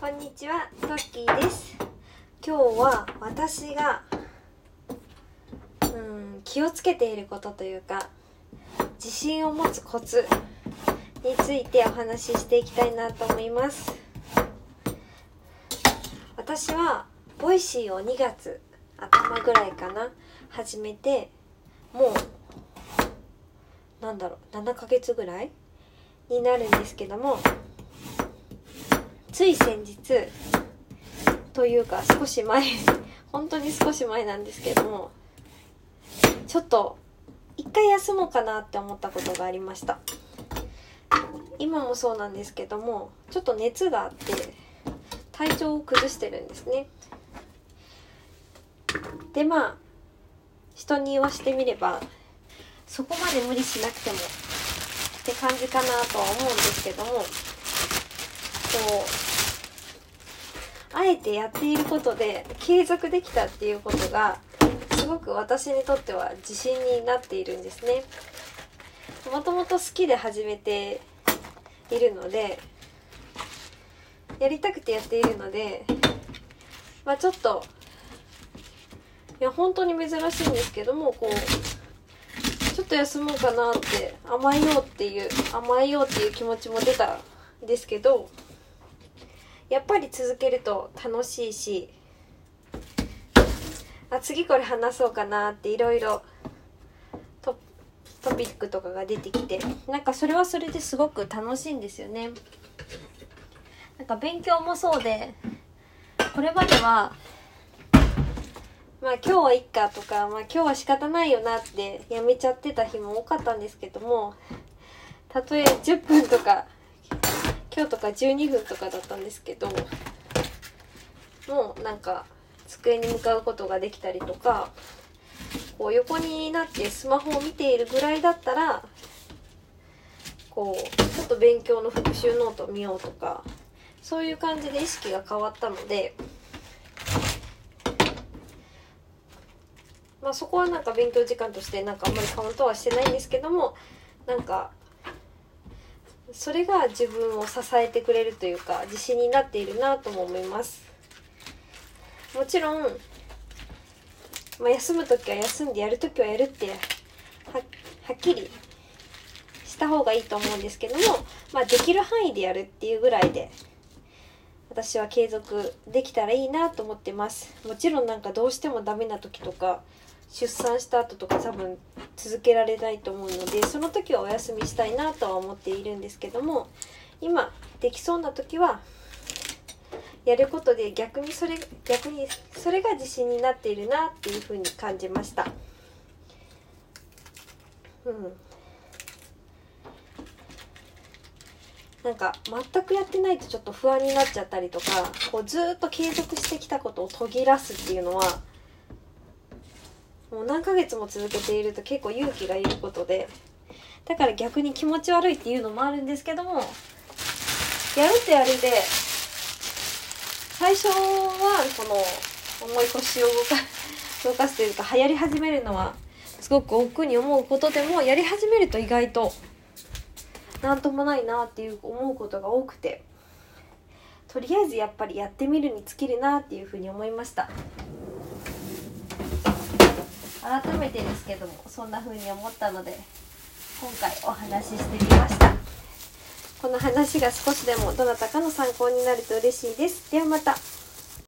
こんにちは、トッキーです。今日は私が、うん、気をつけていることというか、自信を持つコツについてお話ししていきたいなと思います。私は、 Voicy を2月頭ぐらいかな、始めて、もう、なんだろう、7ヶ月ぐらいになるんですけども、つい先日というか少し前 本当に少し前なんですけどもちょっと一回休もうかなって思ったことがありました。今もそうなんですけどもちょっと熱があって体調を崩してるんですね。でまあ人に言わしてみればそこまで無理しなくてもって感じかなとは思うんですけどもこうえてやっていることで継続できたっていうことがすごく私にとっては自信になっているんですね。もともと好きで始めているのでやりたくてやっているのでまあちょっといや本当に珍しいんですけどもこうちょっと休もうかなって甘えようっていう甘えようっていう気持ちも出たんですけどやっぱり続けると楽しいしあ次これ話そうかなっていろいろトトピックとかが出てきてなんかそれはそれですごく楽しいんですよね。なんか勉強もそうでこれまではまあ今日はいっかとか、まあ今日は仕方ないよなってやめちゃってた日も多かったんですけどもたとえ10分とか今日とか12分とかだったんですけどもうなんか机に向かうことができたりとかこう横になってスマホを見ているぐらいだったらこうちょっと勉強の復習ノート見ようとかそういう感じで意識が変わったのでまあそこはなんか勉強時間としてなんかあんまりカウントはしてないんですけどもなんかそれが自分を支えてくれるというか自信になっているなとも思います。もちろん、まあ、休む時は休んでやる時はやるってはっきりした方がいいと思うんですけども、まあ、できる範囲でやるっていうぐらいで私は継続できたらいいなと思ってます。もちろんなんかどうしてもダメな時とか出産した後とか多分続けられないと思うのでその時はお休みしたいなとは思っているんですけども今できそうな時はやることで逆にそれ逆にそれが自信になっているなっていうふうに感じました。うん。なんか全くやってないとちょっと不安になっちゃったりとかこうずっと継続してきたことを途切らすっていうのはもう何ヶ月も続けていると結構勇気がいることでだから逆に気持ち悪いっていうのもあるんですけどもやるとやるで最初はこの重い腰を動か動かすというか流行り始めるのはすごく億劫に思うことでもやり始めると意外と何ともないなっていう思うことが多くてとりあえずやっぱりやってみるに尽きるなっていうふうに思いました。改めてですけどもそんな風に思ったので今回お話ししてみました。この話が少しでもどなたかの参考になると嬉しいです。ではまた。